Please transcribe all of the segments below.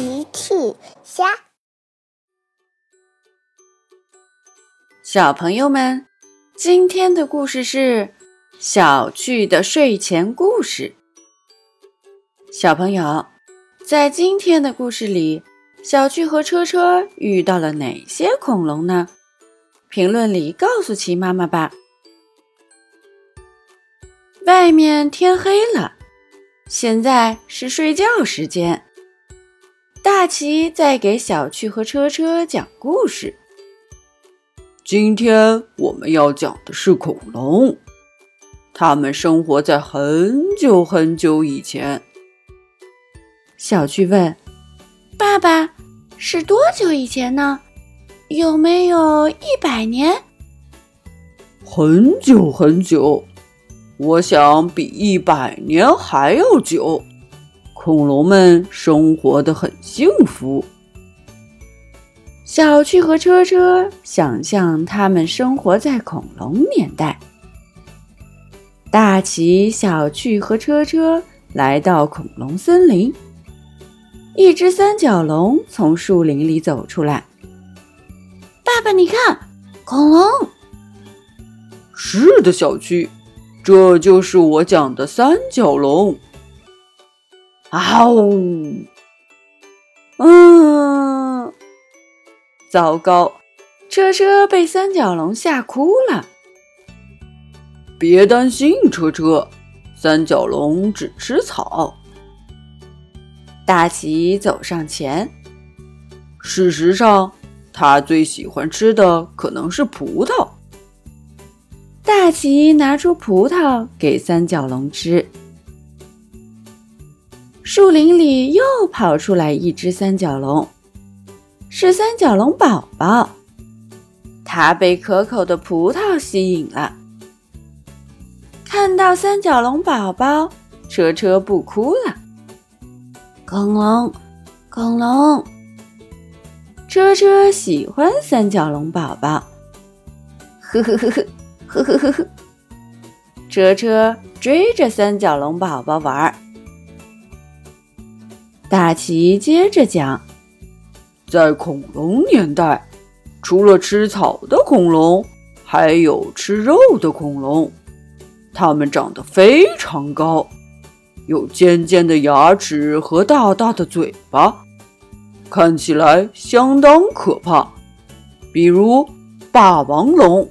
奇趣虾，小朋友们，今天的故事是小趣的睡前故事。小朋友，在今天的故事里，小趣和车车遇到了哪些恐龙呢？评论里告诉奇妈妈吧。外面天黑了，现在是睡觉时间。大奇在给小趣和车车讲故事。今天我们要讲的是恐龙，它们生活在很久很久以前。小趣问：“爸爸，是多久以前呢？有没有一百年？”很久很久，我想比一百年还要久。恐龙们生活的很幸福。小趣和车车想象他们生活在恐龙年代。大奇、小趣和车车来到恐龙森林，一只三角龙从树林里走出来。爸爸，你看，恐龙。是的，小趣，这就是我讲的三角龙。啊呜！嗯，糟糕，车车被三角龙吓哭了。别担心，车车，三角龙只吃草。大奇走上前，事实上，他最喜欢吃的可能是葡萄。大奇拿出葡萄给三角龙吃。树林里又跑出来一只三角龙，是三角龙宝宝。它被可口的葡萄吸引了。看到三角龙宝宝，车车不哭了。恐龙，恐龙，车车喜欢三角龙宝宝。呵呵呵呵，呵呵呵呵，车车追着三角龙宝宝玩儿。大奇接着讲，在恐龙年代，除了吃草的恐龙，还有吃肉的恐龙。它们长得非常高，有尖尖的牙齿和大大的嘴巴，看起来相当可怕。比如霸王龙。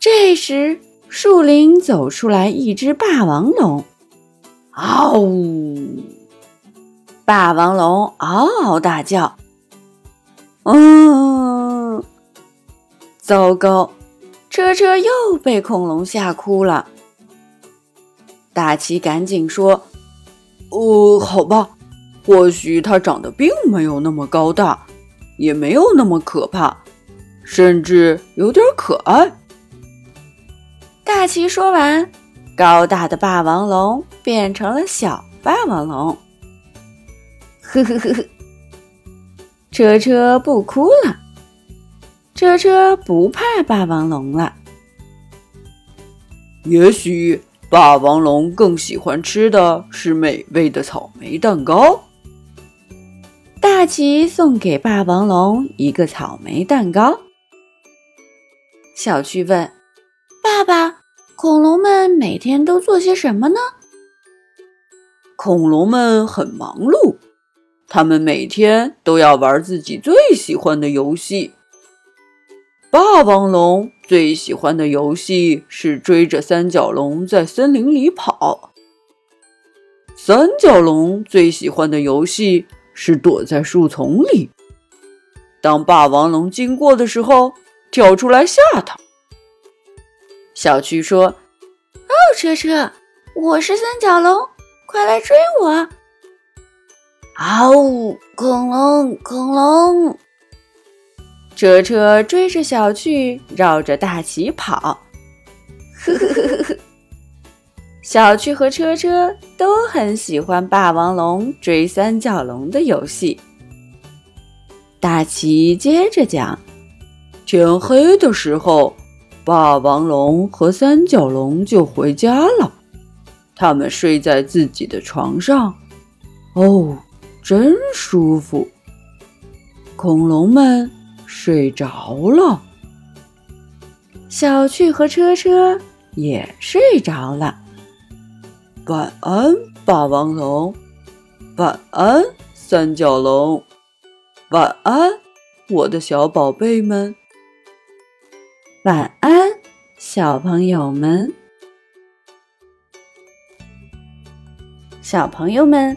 这时，树林走出来一只霸王龙，嗷呜！霸王龙嗷嗷大叫：“嗯，糟糕！车车又被恐龙吓哭了。”大奇赶紧说：“哦，好吧，或许它长得并没有那么高大，也没有那么可怕，甚至有点可爱。”大奇说完，高大的霸王龙变成了小霸王龙。呵呵呵呵，车车不哭了。车车不怕霸王龙了。也许霸王龙更喜欢吃的是美味的草莓蛋糕。大奇送给霸王龙一个草莓蛋糕。小趣问：“爸爸，恐龙们每天都做些什么呢？”恐龙们很忙碌。他们每天都要玩自己最喜欢的游戏。霸王龙最喜欢的游戏是追着三角龙在森林里跑。三角龙最喜欢的游戏是躲在树丛里。当霸王龙经过的时候，跳出来吓它。小趣说：“哦，车车，我是三角龙，快来追我！”嗷呜！恐龙，恐龙！车车追着小趣，绕着大旗跑。呵呵呵呵呵。小趣和车车都很喜欢霸王龙追三角龙的游戏。大奇接着讲：天黑的时候，霸王龙和三角龙就回家了。他们睡在自己的床上。哦。真舒服。恐龙们睡着了，小趣和车车也睡着了。晚安，霸王龙。晚安，三角龙。晚安，我的小宝贝们。晚安，小朋友们。小朋友们，